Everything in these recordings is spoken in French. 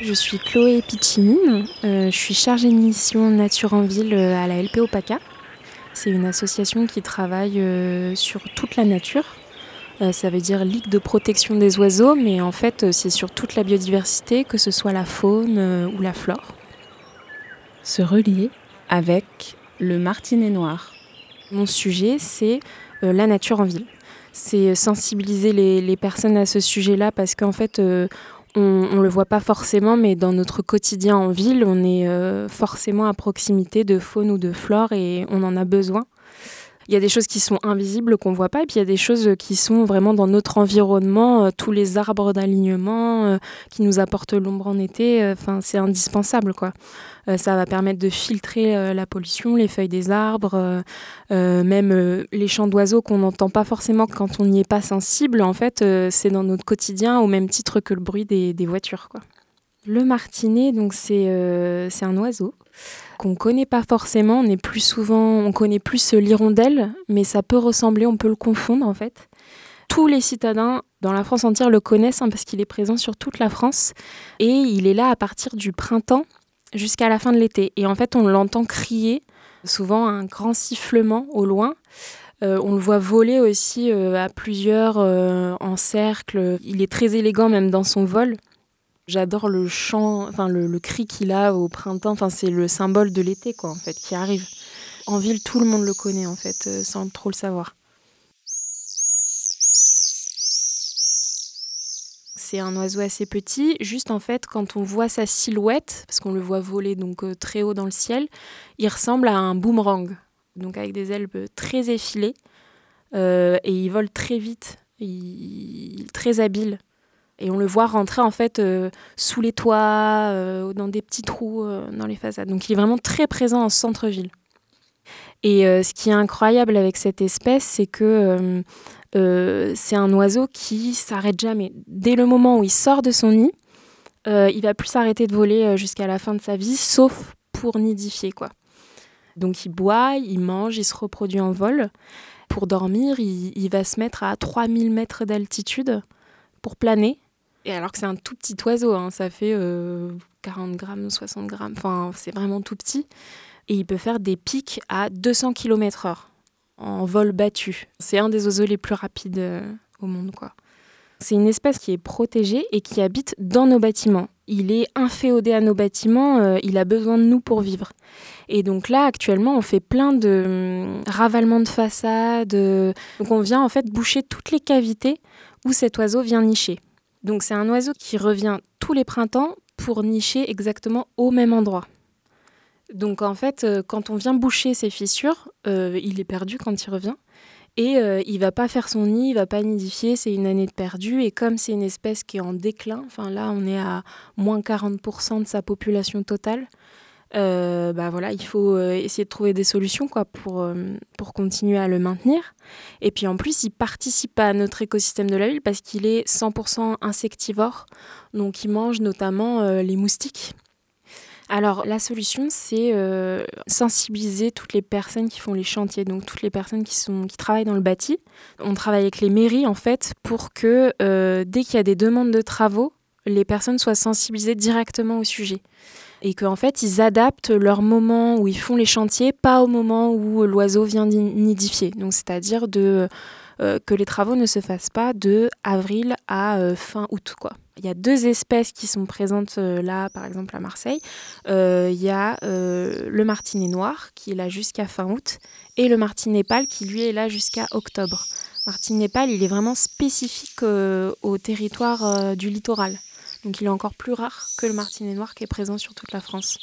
Je suis Chloé Piccinine, euh, je suis chargée de mission Nature en Ville euh, à la LPO PACA. C'est une association qui travaille euh, sur toute la nature. ça veut dire Ligue de protection des oiseaux, mais en fait c'est sur toute la biodiversité, que ce soit la faune ou la flore. Se relier avec le martinet noir. Mon sujet c'est la nature en ville. C'est sensibiliser les, les, personnes à ce sujet-là parce qu'en fait on ne le voit pas forcément, mais dans notre quotidien en ville, on est euh, forcément à proximité de faune ou de flore et on en a besoin. Il y a des choses qui sont invisibles qu'on voit pas, et puis il y a des choses qui sont vraiment dans notre environnement, euh, tous les arbres d'alignement euh, qui nous apportent l'ombre en été, enfin c'est indispensable quoi. ça va permettre de filtrer la pollution, les feuilles des arbres, même les chants d'oiseaux qu'on n'entend pas forcément quand on n'y est pas sensible. En fait, c'est dans notre quotidien au même titre que le bruit des, voitures. Le martinet, donc c'est un oiseau qu'on connaît pas forcément. On est plus souvent, on connaît plus l'hirondelle, mais ça peut ressembler, on peut le confondre en fait. Tous les citadins dans la France entière le connaissent hein, parce qu'il est présent sur toute la France et il est là à partir du printemps jusqu'à la fin de l'été. Et en fait, on l'entend crier, souvent un grand sifflement au loin. Euh, on le voit voler aussi euh, à plusieurs euh, en cercle. Il est très élégant même dans son vol. J'adore le chant, enfin le, cri qu'il a au printemps. Enfin, c'est le symbole de l'été, quoi, en fait, qui arrive. En ville, tout le monde le connaît, en fait, euh, sans trop le savoir. C'est un oiseau assez petit. Juste en fait, quand on voit sa silhouette, parce qu'on le voit voler donc euh, très haut dans le ciel, il ressemble à un boomerang, donc avec des ailes euh, très effilées, et il vole très vite, il est très habile. Et on le voit rentrer en fait euh, sous les toits, euh, dans des petits trous euh, dans les façades. Donc il est vraiment très présent en centre-ville. Et ce qui est incroyable avec cette espèce, c'est que c'est un oiseau qui s'arrête jamais. Dès le moment où il sort de son nid, il va plus s'arrêter de voler jusqu'à la fin de sa vie, sauf pour nidifier quoi. Donc il boit, il mange, il se reproduit en vol. Pour dormir, il, il va se mettre à 3000 mètres d'altitude pour planer et alors que c'est un tout petit oiseau, hein, ça fait 40 euh, grammes, 60 grammes, enfin c'est vraiment tout petit. Et il peut faire des pics à 200 km/h en vol battu. C'est un des oiseaux les plus rapides euh, au monde, quoi. C'est une espèce qui est protégée et qui habite dans nos bâtiments. Il est inféodé à nos bâtiments, euh, il a besoin de nous pour vivre. Et donc là, actuellement, on fait plein de hum, ravalements de façades. Donc on vient en fait boucher toutes les cavités où cet oiseau vient nicher. Donc c'est un oiseau qui revient tous les printemps pour nicher exactement au même endroit. Donc en fait, euh, quand on vient boucher ces fissures, euh, il est perdu quand il revient. Et euh, il va pas faire son nid, il va pas nidifier, c'est une année de perdu. Et comme c'est une espèce qui est en déclin, enfin là on est à moins 40% de sa population totale, euh, bah voilà, il faut euh, essayer de trouver des solutions quoi, pour, euh, pour continuer à le maintenir. Et puis en plus, il participe à notre écosystème de la ville parce qu'il est 100% insectivore, donc il mange notamment les moustiques. Alors la solution, c'est sensibiliser toutes les personnes qui font les chantiers, donc toutes les personnes qui, sont, qui travaillent dans le bâti. On travaille avec les mairies en fait pour que dès qu'il y a des demandes de travaux, les personnes soient sensibilisées directement au sujet et qu'en fait ils adaptent leur moment où ils font les chantiers, pas au moment où l'oiseau vient nidifier. C'est-à-dire euh, que les travaux ne se fassent pas de avril à euh, fin août. Il y a deux espèces qui sont présentes euh, là, par exemple à Marseille. il y a le martinet noir qui est là jusqu'à fin août et le martinet pâle qui lui est là jusqu'à octobre. Martinet pâle, il est vraiment spécifique au territoire du littoral. Donc il est encore plus rare que le martinet noir qui est présent sur toute la France.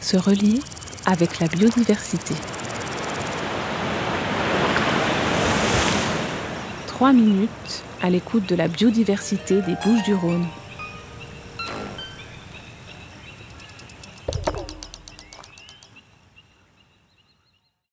Se relier avec la biodiversité. 3 minutes à l'écoute de la biodiversité des Bouches du Rhône.